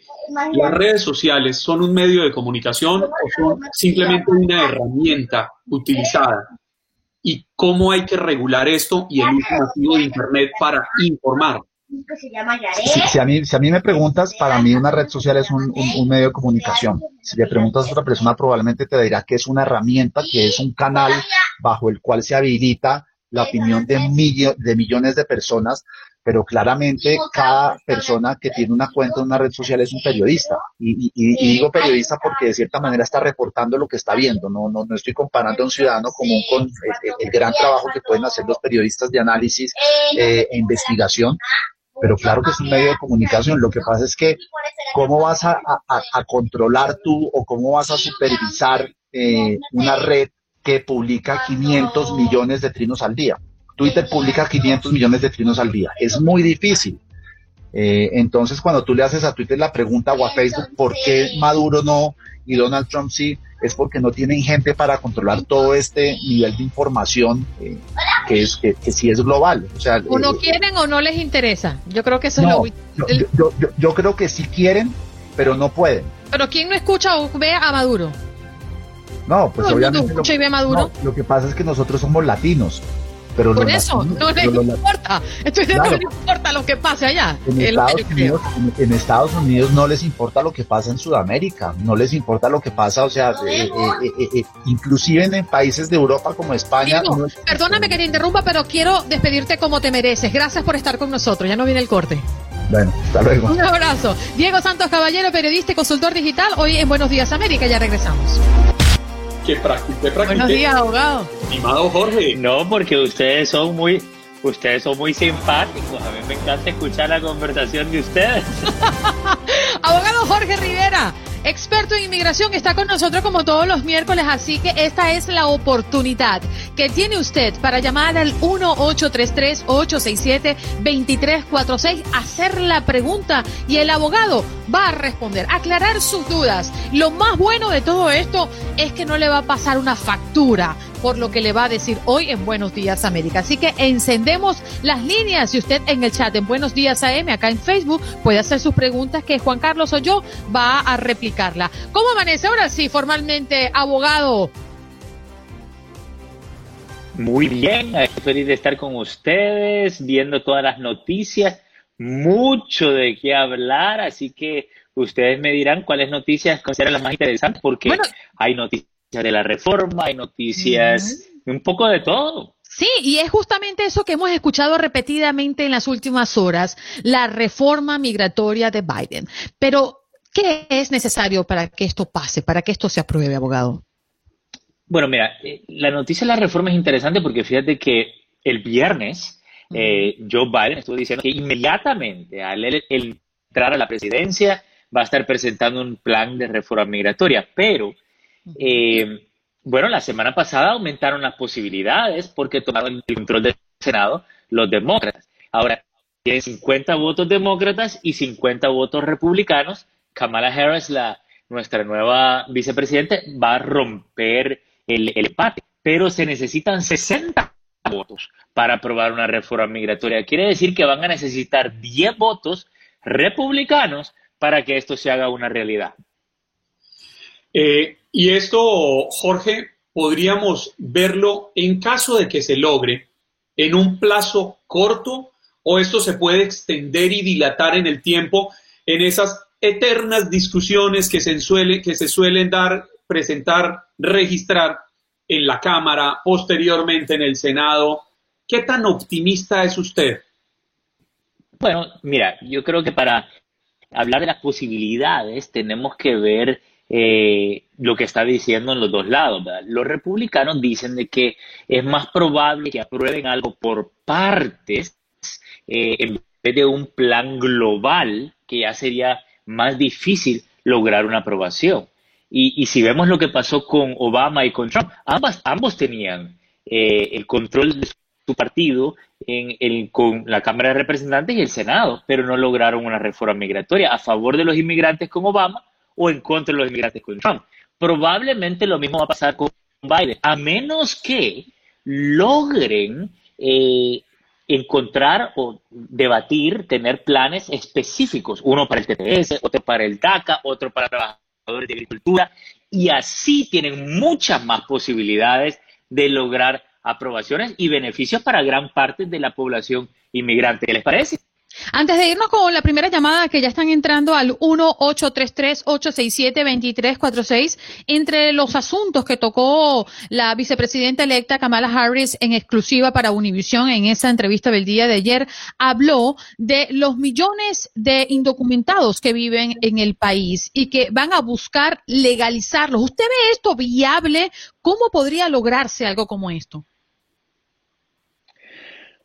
E: ¿Las redes sociales son un medio de comunicación o son simplemente una herramienta utilizada? ¿Y cómo hay que regular esto y el uso de Internet para informar?
F: Si, a mí, me preguntas, para mí una red social es un, medio de comunicación. Si le preguntas a otra persona, probablemente te dirá que es una herramienta, que es un canal bajo el cual se habilita la opinión de, de millones de personas pero claramente cada persona que tiene una cuenta en una red social es un periodista. Y, digo periodista porque de cierta manera está reportando lo que está viendo. No, no, no estoy comparando a un ciudadano común con el, gran trabajo que pueden hacer los periodistas de análisis eh, e investigación. Pero claro que es un medio de comunicación. Lo que pasa es que cómo vas a, controlar tú o cómo vas a supervisar eh, una red que publica 500 millones de trinos al día. Twitter publica 500 millones de trinos al día. Es muy difícil. Eh, entonces, cuando tú le haces a Twitter la pregunta o a Facebook, ¿por qué Maduro no y Donald Trump sí? Es porque no tienen gente para controlar todo este nivel de información eh, que es que, sí es global. O, sea,
B: o no eh, quieren o no les interesa. Yo creo que eso
F: no,
B: es
F: lo... Yo, yo, yo, creo que sí quieren, pero no pueden.
B: Pero ¿quién no escucha o ve a Maduro?
F: No, pues obviamente.
B: Lo, y ve a Maduro?
F: lo que pasa es que nosotros somos latinos. Pero
B: Por eso, no les importa. Estoy diciendo no les importa lo que pase allá.
F: En Estados, Unidos, en, Estados, Unidos, no les importa lo que pasa en Sudamérica, no les importa lo que pasa, o sea, eh, eh, eh, inclusive en, países de Europa como España.
B: perdóname que te interrumpa, pero quiero despedirte como te mereces. Gracias por estar con nosotros. Ya no viene el corte.
F: Bueno, hasta luego.
B: Un abrazo. Diego Santos Caballero, periodista y consultor digital, hoy en Buenos Días América. Ya regresamos.
E: Qué práctico, qué práctico.
B: Buenos días, abogado.
E: Estimado Jorge.
G: No, porque ustedes son muy, ustedes son muy simpáticos. A mí me encanta escuchar la conversación de ustedes.
B: abogado Jorge Rivera experto en inmigración, está con nosotros como todos los miércoles, así que esta es la oportunidad que tiene usted para llamar al 1-833-867-2346, hacer la pregunta y el abogado va a responder, aclarar sus dudas. Lo más bueno de todo esto es que no le va a pasar una factura por lo que le va a decir hoy en Buenos Días América. Así que encendemos las líneas y usted en el chat en Buenos Días AM, acá en Facebook, puede hacer sus preguntas que Juan Carlos o yo va a replicarla. ¿Cómo amanece ahora sí formalmente, abogado?
G: Muy bien, feliz de estar con ustedes, viendo todas las noticias, mucho de qué hablar, así que ustedes me dirán cuáles noticias consideran las más interesantes, porque hay noticias de la reforma, hay noticias, un poco de todo.
B: Sí, y es justamente eso que hemos escuchado repetidamente en las últimas horas, la reforma migratoria de Biden. Pero, ¿qué es necesario para que esto pase, para que esto se apruebe, abogado?
G: Bueno, mira, eh, la noticia de la reforma es interesante porque fíjate que el viernes eh, Joe Biden estuvo diciendo que inmediatamente al entrar a la presidencia va a estar presentando un plan de reforma migratoria, pero eh, bueno, la semana pasada aumentaron las posibilidades porque tomaron el control del Senado los demócratas. Ahora, tienen 50 votos demócratas y 50 votos republicanos. Kamala Harris, la, nuestra nueva vicepresidente, va a romper el, el empate, pero se necesitan 60 votos para aprobar una reforma migratoria. Quiere decir que van a necesitar 10 votos republicanos para que esto se haga una realidad.
E: Eh, y esto, Jorge, podríamos verlo en caso de que se logre en un plazo corto o esto se puede extender y dilatar en el tiempo en esas eternas discusiones que se, que se suelen dar, presentar, registrar en la Cámara, posteriormente en el Senado. ¿Qué tan optimista es usted?
G: Bueno, mira, yo creo que para hablar de las posibilidades tenemos que ver eh, lo que está diciendo en los dos lados. Los republicanos dicen de que es más probable que aprueben algo por partes eh, en vez de un plan global, que ya sería más difícil lograr una aprobación. Y, si vemos lo que pasó con Obama y con Trump, ambas, ambos tenían eh, el control de su partido en el, con la Cámara de Representantes y el Senado, pero no lograron una reforma migratoria a favor de los inmigrantes con Obama o en contra de los inmigrantes con Trump. Probablemente lo mismo va a pasar con Biden, a menos que logren eh, encontrar o debatir, tener planes específicos, uno para el TPS, otro para el DACA, otro para trabajadores de agricultura, y así tienen muchas más posibilidades de lograr aprobaciones y beneficios para gran parte de la población inmigrante. ¿Qué les parece?
B: Antes de irnos con la primera llamada que ya están entrando al 1-833-867-2346, entre los asuntos que tocó la vicepresidenta electa Kamala Harris en exclusiva para Univision en esa entrevista del día de ayer, habló de los millones de indocumentados que viven en el país y que van a buscar legalizarlos. ¿Usted ve esto viable? ¿Cómo podría lograrse algo como esto?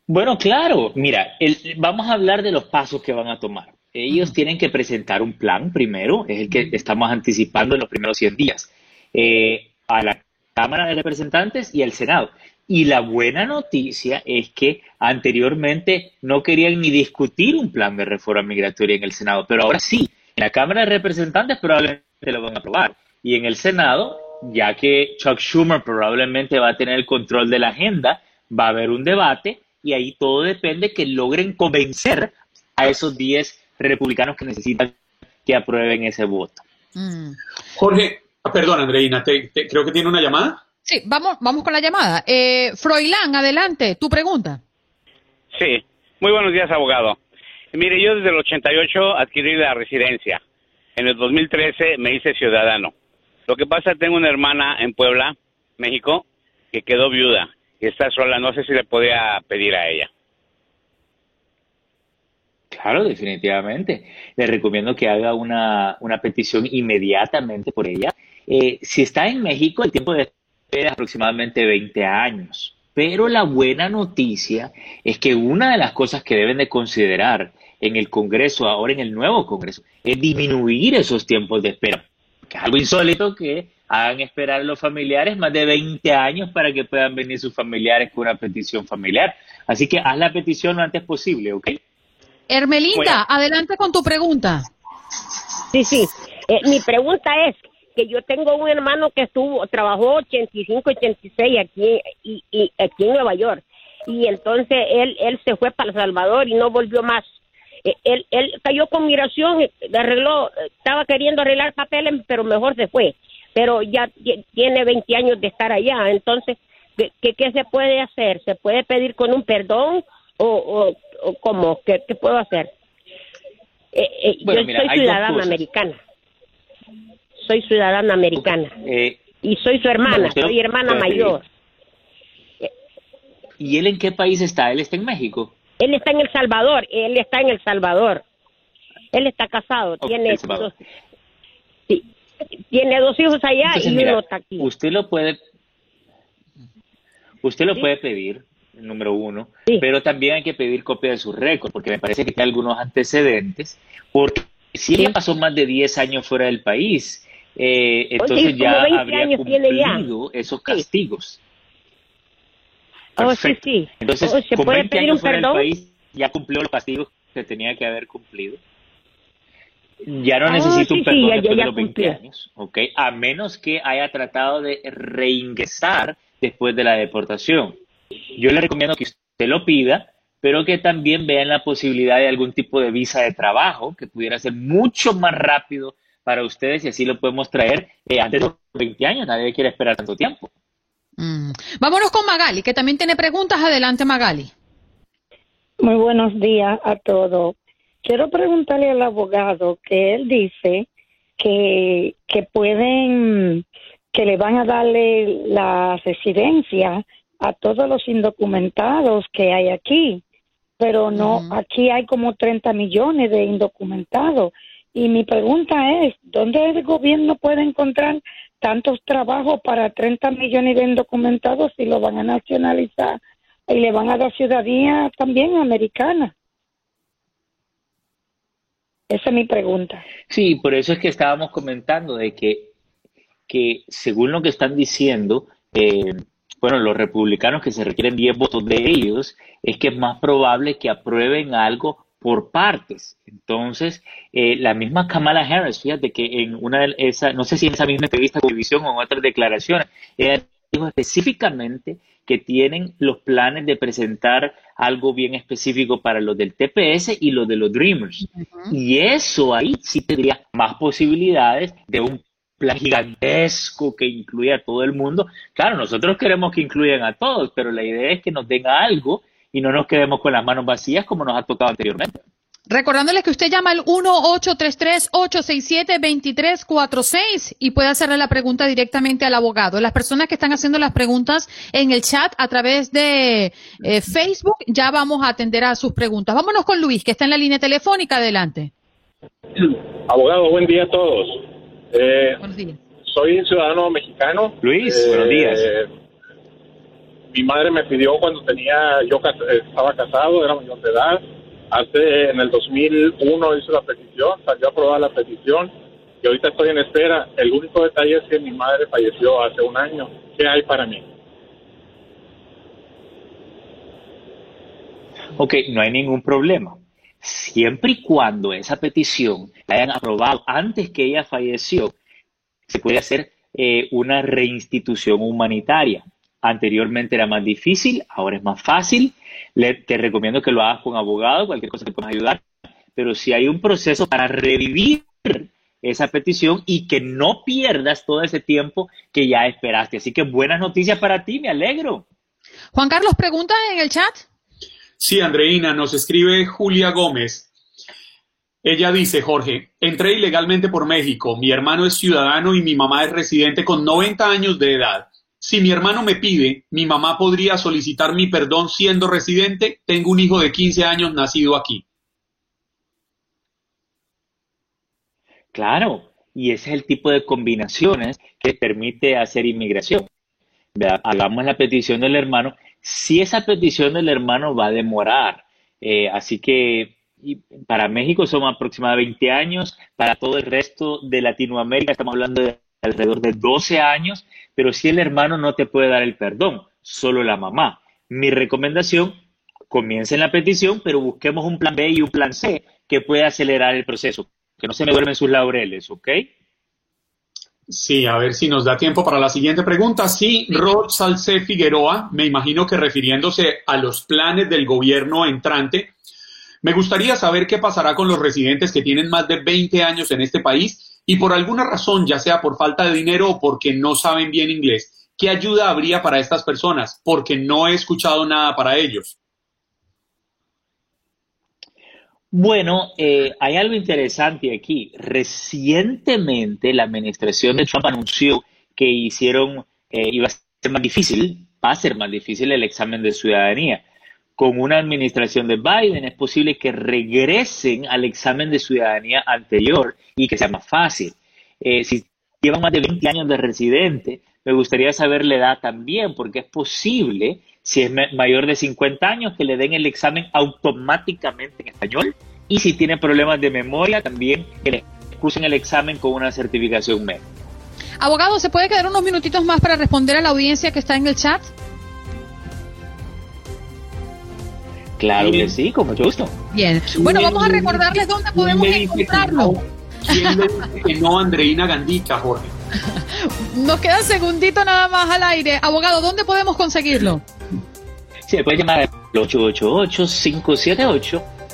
G: Bueno, claro, mira, vamos a hablar de los pasos que van a tomar. Ellos tienen que presentar un plan primero, es el que estamos anticipando en los primeros 100 días, eh, a la Cámara de Representantes y el Senado. Y la buena noticia es que anteriormente no querían ni discutir un plan de reforma migratoria en el Senado, pero ahora sí, en la Cámara de Representantes probablemente lo van a aprobar. Y en el Senado, ya que Chuck Schumer probablemente va a tener el control de la agenda, va a haber un debate y ahí todo depende que logren convencer a esos 10 republicanos que necesitan que aprueben ese voto.
E: Mm. Jorge, ah, perdón, Andreina, creo que tiene una llamada.
B: Sí, vamos, vamos con la llamada. Eh, Froilán, adelante, tu pregunta.
I: Sí, muy buenos días, abogado. Mire, yo desde el 88 adquirí la residencia. En el 2013 me hice ciudadano. Lo que pasa, tengo una hermana en Puebla, México, que quedó viuda y está sola. No sé si le podía pedir a ella.
G: Claro, definitivamente. Le recomiendo que haga una, una petición inmediatamente por ella. Eh, si está en México, el tiempo de de aproximadamente 20 años. Pero la buena noticia es que una de las cosas que deben de considerar en el Congreso, ahora en el nuevo Congreso, es disminuir esos tiempos de espera. Que es algo insólito que hagan esperar a los familiares más de 20 años para que puedan venir sus familiares con una petición familiar. Así que haz la petición lo antes posible, ¿ok?
B: Hermelinda, adelante con tu pregunta.
J: Sí, sí. Eh, mi pregunta es, que yo tengo un hermano que estuvo, trabajó 85, 86 aquí, y, y aquí en Nueva York. Y entonces él, él se fue para El Salvador y no volvió más. Eh, él, él cayó con migración, arregló, estaba queriendo arreglar papeles, pero mejor se fue. Pero ya tiene 20 años de estar allá. Entonces, ¿qué, qué se puede hacer? ¿Se puede pedir con un perdón o, o, cómo? ¿Qué, puedo hacer? Eh, eh, yo soy ciudadana americana soy ciudadana americana. Eh, y soy su hermana, soy hermana mayor.
G: ¿Y él en qué país está? ¿Él está en México?
J: Él está en El Salvador, él está en El Salvador. Él está casado, tiene dos, tiene dos hijos allá y uno está aquí.
G: Usted lo puede Usted lo puede pedir, número uno, pero también hay que pedir copia de su récord, porque me parece que tiene algunos antecedentes, porque si él pasó más de 10 años fuera del país, eh, entonces ya habría cumplido esos castigos.
J: Oh, sí, sí.
G: Entonces,
J: oh, ¿se puede pedir un perdón?
G: país, ya cumplió los castigos que tenía que haber cumplido. Ya no oh, necesita un perdón después de los 20 años, ¿ok? A menos que haya tratado de reingresar después de la deportación. Yo le recomiendo que usted lo pida, pero que también vean la posibilidad de algún tipo de visa de trabajo que pudiera ser mucho más rápido para ustedes y así lo podemos traer eh, antes de los 20 años. Nadie quiere esperar tanto tiempo.
B: Mm. Vámonos con Magali, que también tiene preguntas. Adelante, Magali.
K: Muy buenos días a todos. Quiero preguntarle al abogado que él dice que, que pueden, que le van a darle la residencia a todos los indocumentados que hay aquí, pero no, aquí hay como 30 millones de indocumentados y mi pregunta es, ¿dónde el gobierno puede encontrar tantos trabajos para 30 millones de indocumentados si lo van a nacionalizar y le van a dar ciudadanía también americana? Esa es mi pregunta.
G: Sí, por eso es que estábamos comentando de que, que según lo que están diciendo, eh, bueno, los republicanos que se requieren 10 votos de ellos, es que es más probable que aprueben algo por partes. Entonces, eh, la misma Kamala Harris, fíjate que en una de esas, no sé si en esa misma entrevista televisión o en otras declaraciones, ella dijo específicamente que tienen los planes de presentar algo bien específico para los del TPS y los de los Dreamers. Y eso ahí sí tendría más posibilidades de un plan gigantesco que incluya a todo el mundo. Claro, nosotros queremos que incluyan a todos, pero la idea es que nos den algo y no nos quedemos con las manos vacías como nos ha tocado anteriormente.
B: Recordándoles que usted llama al 1-833-867-2346 y puede hacerle la pregunta directamente al abogado. Las personas que están haciendo las preguntas en el chat a través de eh, Facebook, ya vamos a atender a sus preguntas. Vámonos con Luis, que está en la línea telefónica. Adelante.
L: Abogado, buen día a todos. Eh, buenos días. Soy ciudadano mexicano.
G: Luis, buenos días
L: eh, mi madre me pidió cuando tenía, yo estaba casado, era mayor de edad. Hace, en el 2001 hice la petición, salió aprobada la petición y ahorita estoy en espera. El único detalle es que mi madre falleció hace un año. ¿Qué hay para mí?
G: Ok, no hay ningún problema. Siempre y cuando esa petición la hayan aprobado antes que ella falleció, se puede hacer eh, una reinstitución humanitaria. Anteriormente era más difícil, ahora es más fácil. te recomiendo que lo hagas con abogado, cualquier cosa que pueda ayudar. Pero si hay un proceso para revivir esa petición y que no pierdas todo ese tiempo que ya esperaste. Así que buenas noticias para ti, me alegro.
B: Juan Carlos, pregunta en el chat.
E: Sí, Andreina, nos escribe Julia Gómez. Ella dice, Jorge, entré ilegalmente por México, mi hermano es ciudadano y mi mamá es residente con 90 años de edad. Si mi hermano me pide, mi mamá podría solicitar mi perdón siendo residente. Tengo un hijo de 15 años nacido aquí.
G: Claro, y ese es el tipo de combinaciones que permite hacer inmigración. Hagamos la petición del hermano si esa petición del hermano va a demorar. Eh, así que para México son aproximadamente 20 años, para todo el resto de Latinoamérica estamos hablando de alrededor de 12 años, pero si el hermano no te puede dar el perdón, solo la mamá. Mi recomendación, comiencen la petición, pero busquemos un plan B y un plan C que pueda acelerar el proceso, que no se me duermen sus laureles, ¿ok?
E: Sí, a ver si nos da tiempo para la siguiente pregunta. Sí, Rod Salce Figueroa, me imagino que refiriéndose a los planes del gobierno entrante, me gustaría saber qué pasará con los residentes que tienen más de 20 años en este país y por alguna razón, ya sea por falta de dinero o porque no saben bien inglés, ¿qué ayuda habría para estas personas? Porque no he escuchado nada para ellos.
G: Bueno, eh, hay algo interesante aquí. Recientemente la administración de Trump anunció que hicieron, eh, iba a ser más difícil, va a ser más difícil el examen de ciudadanía. Con una administración de Biden es posible que regresen al examen de ciudadanía anterior y que sea más fácil. Eh, si llevan más de 20 años de residente, me gustaría saber la edad también, porque es posible si es mayor de 50 años, que le den el examen automáticamente en español. Y si tiene problemas de memoria, también que le cursen el examen con una certificación médica.
B: Abogado, ¿se puede quedar unos minutitos más para responder a la audiencia que está en el chat?
G: Claro que sí, con mucho gusto.
B: Bien. Bueno, vamos a recordarles dónde podemos encontrarlo.
E: ¿Quién que no, Andreina Gandica, Jorge?
B: Nos queda un segundito nada más al aire. Abogado, ¿dónde podemos conseguirlo?
G: Sí, puede llamar al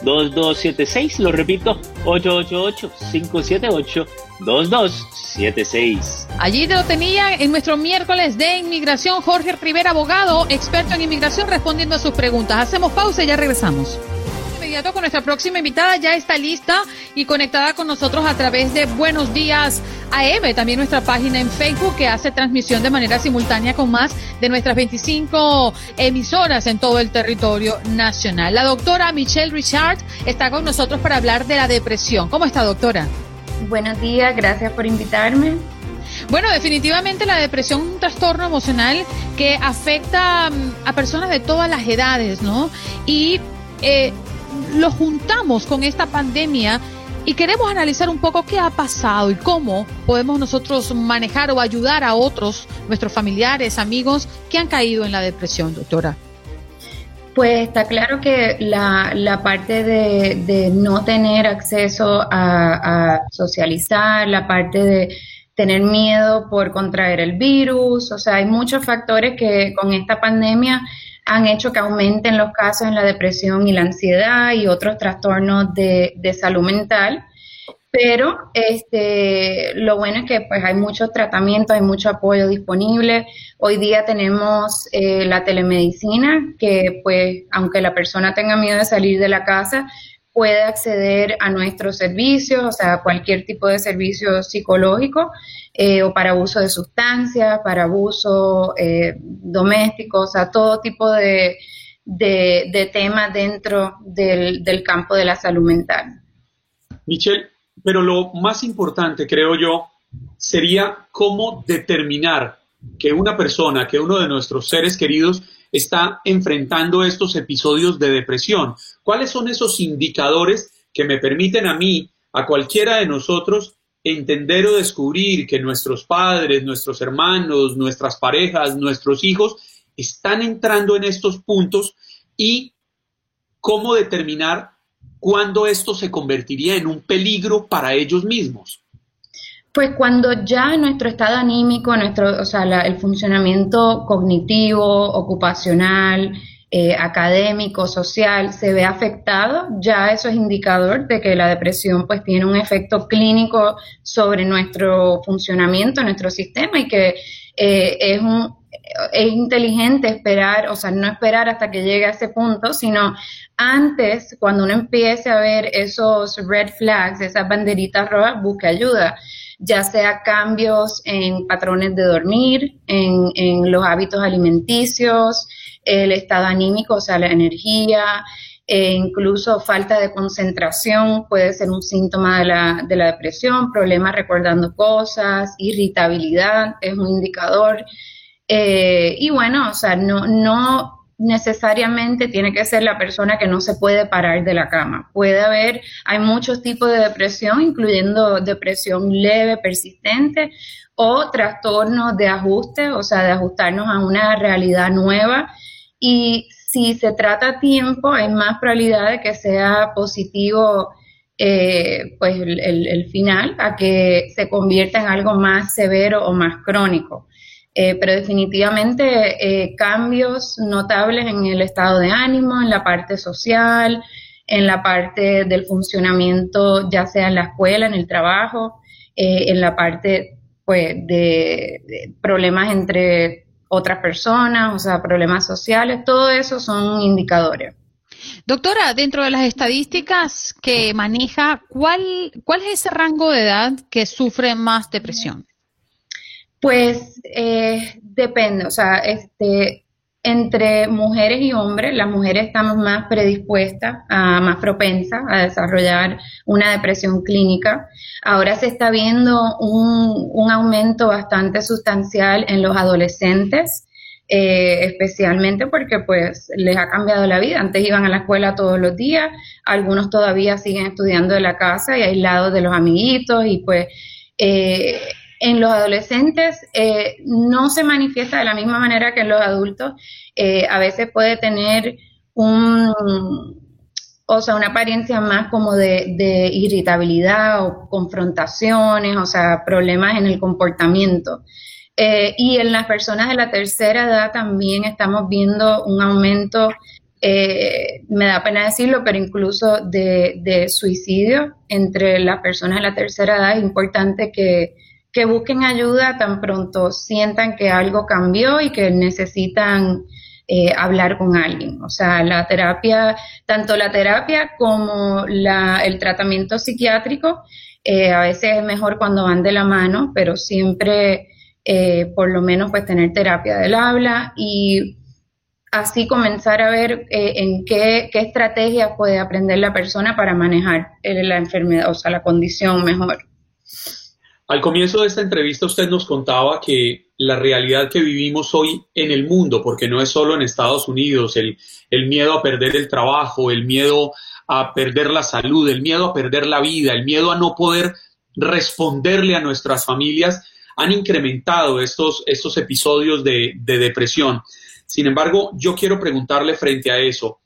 G: 888-578-2276. Lo repito, 888-578-2276.
B: Allí te lo tenía en nuestro miércoles de inmigración. Jorge Rivera, abogado, experto en inmigración, respondiendo a sus preguntas. Hacemos pausa y ya regresamos con nuestra próxima invitada. Ya está lista y conectada con nosotros a través de Buenos Días AM, también nuestra página en Facebook que hace transmisión de manera simultánea con más de nuestras 25 emisoras en todo el territorio nacional. La doctora Michelle Richard está con nosotros para hablar de la depresión. ¿Cómo está, doctora?
M: Buenos días, gracias por invitarme.
B: Bueno, definitivamente la depresión es un trastorno emocional que afecta mm, a personas de todas las edades, ¿no? Y eh, lo juntamos con esta pandemia y queremos analizar un poco qué ha pasado y cómo podemos nosotros manejar o ayudar a otros, nuestros familiares, amigos que han caído en la depresión, doctora.
M: Pues está claro que la, la parte de, no tener acceso a, a, socializar, la parte de tener miedo por contraer el virus, o sea, hay muchos factores que con esta pandemia han hecho que aumenten los casos en la depresión y la ansiedad y otros trastornos de, salud mental. Pero este, lo bueno es que pues hay muchos tratamientos, hay mucho apoyo disponible. Hoy día tenemos eh, la telemedicina, que pues aunque la persona tenga miedo de salir de la casa, puede acceder a nuestros servicios, o sea, cualquier tipo de servicio psicológico eh, o para uso de sustancias, para abuso eh, doméstico, o sea, todo tipo de, de, temas dentro del, del campo de la salud mental.
E: Michelle, pero lo más importante, creo yo, sería cómo determinar que una persona, que uno de nuestros seres queridos está enfrentando estos episodios de depresión. ¿Cuáles son esos indicadores que me permiten a mí, a cualquiera de nosotros, entender o descubrir que nuestros padres, nuestros hermanos, nuestras parejas, nuestros hijos están entrando en estos puntos y cómo determinar cuándo esto se convertiría en un peligro para ellos mismos.
M: Pues cuando ya nuestro estado anímico, nuestro, o sea, el funcionamiento cognitivo, ocupacional, eh, académico, social, se ve afectado, ya eso es indicador de que la depresión pues tiene un efecto clínico sobre nuestro funcionamiento, nuestro sistema y que eh, es un es inteligente esperar, o sea, no esperar hasta que llegue a ese punto, sino antes, cuando uno empiece a ver esos red flags, esas banderitas rojas, busque ayuda, ya sea cambios en patrones de dormir, en, en los hábitos alimenticios, el estado anímico, o sea, la energía, e incluso falta de concentración puede ser un síntoma de la, de la depresión, problemas recordando cosas, irritabilidad es un indicador. Eh, y bueno, o sea, no, no necesariamente tiene que ser la persona que no se puede parar de la cama. Puede haber, hay muchos tipos de depresión, incluyendo depresión leve, persistente, o trastornos de ajuste, o sea, de ajustarnos a una realidad nueva. Y si se trata a tiempo, hay más probabilidad de que sea positivo eh, pues el, el, final, a que se convierta en algo más severo o más crónico. Eh, pero definitivamente eh, cambios notables en el estado de ánimo, en la parte social, en la parte del funcionamiento, ya sea en la escuela, en el trabajo, eh, en la parte pues, de, problemas entre otras personas, o sea, problemas sociales, todo eso son indicadores.
B: Doctora, dentro de las estadísticas que maneja, ¿cuál, ¿cuál es ese rango de edad que sufre más depresión?
M: Pues eh, depende, o sea, este, entre mujeres y hombres, las mujeres estamos más predispuestas, más propensas a desarrollar una depresión clínica. Ahora se está viendo un, un aumento bastante sustancial en los adolescentes. Eh, especialmente porque pues les ha cambiado la vida. Antes iban a la escuela todos los días, algunos todavía siguen estudiando de la casa y aislados de los amiguitos y pues eh, en los adolescentes eh, no se manifiesta de la misma manera que en los adultos. Eh, a veces puede tener un, o sea, una apariencia más como de, irritabilidad o confrontaciones, o sea, problemas en el comportamiento. Eh, y en las personas de la tercera edad también estamos viendo un aumento, me da pena decirlo, pero incluso de suicidio entre las personas de la tercera edad. Es importante que, que busquen ayuda tan pronto sientan que algo cambió y que necesitan eh, hablar con alguien. O sea, la terapia, tanto la terapia como la, el tratamiento psiquiátrico, eh, a veces es mejor cuando van de la mano, pero siempre eh, por lo menos pues tener terapia del habla y así comenzar a ver en qué, qué estrategias puede aprender la persona para manejar la enfermedad, o sea, la condición mejor.
E: Al comienzo de esta entrevista usted nos contaba que la realidad que vivimos hoy en el mundo, porque no es solo en Estados Unidos, el, miedo a perder el trabajo, el miedo a perder la salud, el miedo a perder la vida, el miedo a no poder responderle a nuestras familias, han incrementado estos, estos episodios de, de depresión. Sin embargo, yo quiero preguntarle frente a eso,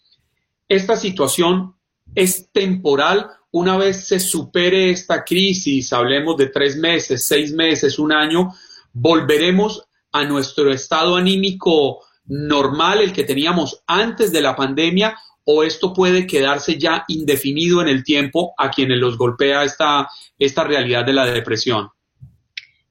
E: ¿esta situación es temporal una vez se supere esta crisis, hablemos de tres meses, seis meses, un año, volveremos a nuestro estado anímico normal, el que teníamos antes de la pandemia, o esto puede quedarse ya indefinido en el tiempo a quienes los golpea esta, esta realidad de la depresión?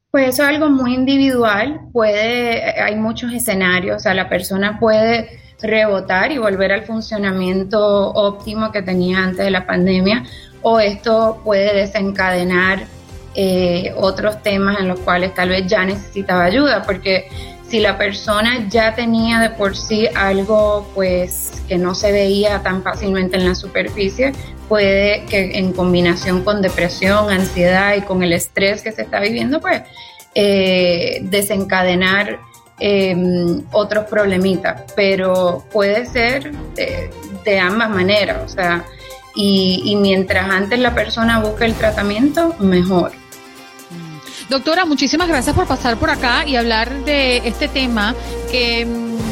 M: Pues eso es algo muy individual, puede, hay muchos escenarios, o sea, la persona puede rebotar y volver al funcionamiento óptimo que tenía antes de la pandemia, o esto puede desencadenar eh, otros temas en los cuales tal vez ya necesitaba ayuda, porque si la persona ya tenía de por sí algo pues que no se veía tan fácilmente en la superficie, puede que en combinación con depresión, ansiedad y con el estrés que se está viviendo, pues eh, desencadenar em, otros problemitas, pero puede ser de, ambas maneras, o sea, y, mientras antes la persona busque el tratamiento, mejor.
B: Doctora, muchísimas gracias por pasar por acá y hablar de este tema que mm,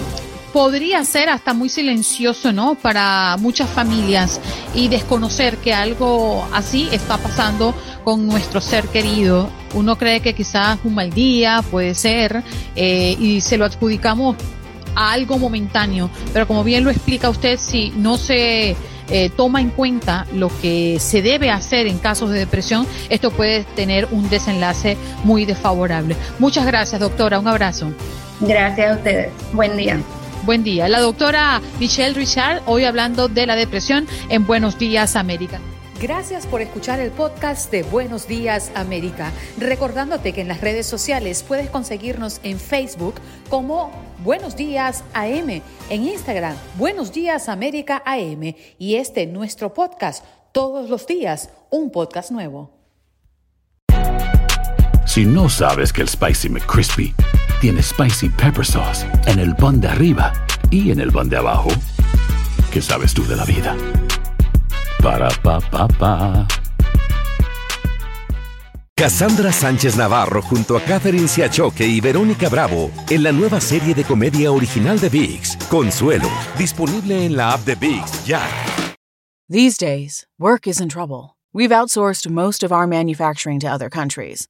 B: podría ser hasta muy silencioso, ¿no? Para muchas familias y desconocer que algo así está pasando con nuestro ser querido. Uno cree que quizás un mal día puede ser eh, y se lo adjudicamos a algo momentáneo, pero como bien lo explica usted, si no se eh, toma en cuenta lo que se debe hacer en casos de depresión, esto puede tener un desenlace muy desfavorable. Muchas gracias, doctora. Un abrazo.
M: Gracias a ustedes. Buen día.
B: Buen día. La doctora Michelle Richard, hoy hablando de la depresión en Buenos Días, América. Gracias por escuchar el podcast de Buenos Días América. Recordándote que en las redes sociales puedes conseguirnos en Facebook como Buenos Días AM, en Instagram Buenos Días América AM y este nuestro podcast todos los días, un podcast nuevo.
N: Si no sabes que el Spicy McCrispy tiene Spicy Pepper Sauce en el pan de arriba y en el pan de abajo, ¿qué sabes tú de la vida? Para pa pa pa.
A: Cassandra Sánchez Navarro junto a Catherine Siachoque y Verónica Bravo en la nueva serie de comedia original de VIX, Consuelo, disponible en la app de VIX ya.
O: These days, work is in trouble. We've outsourced most of our manufacturing to other countries.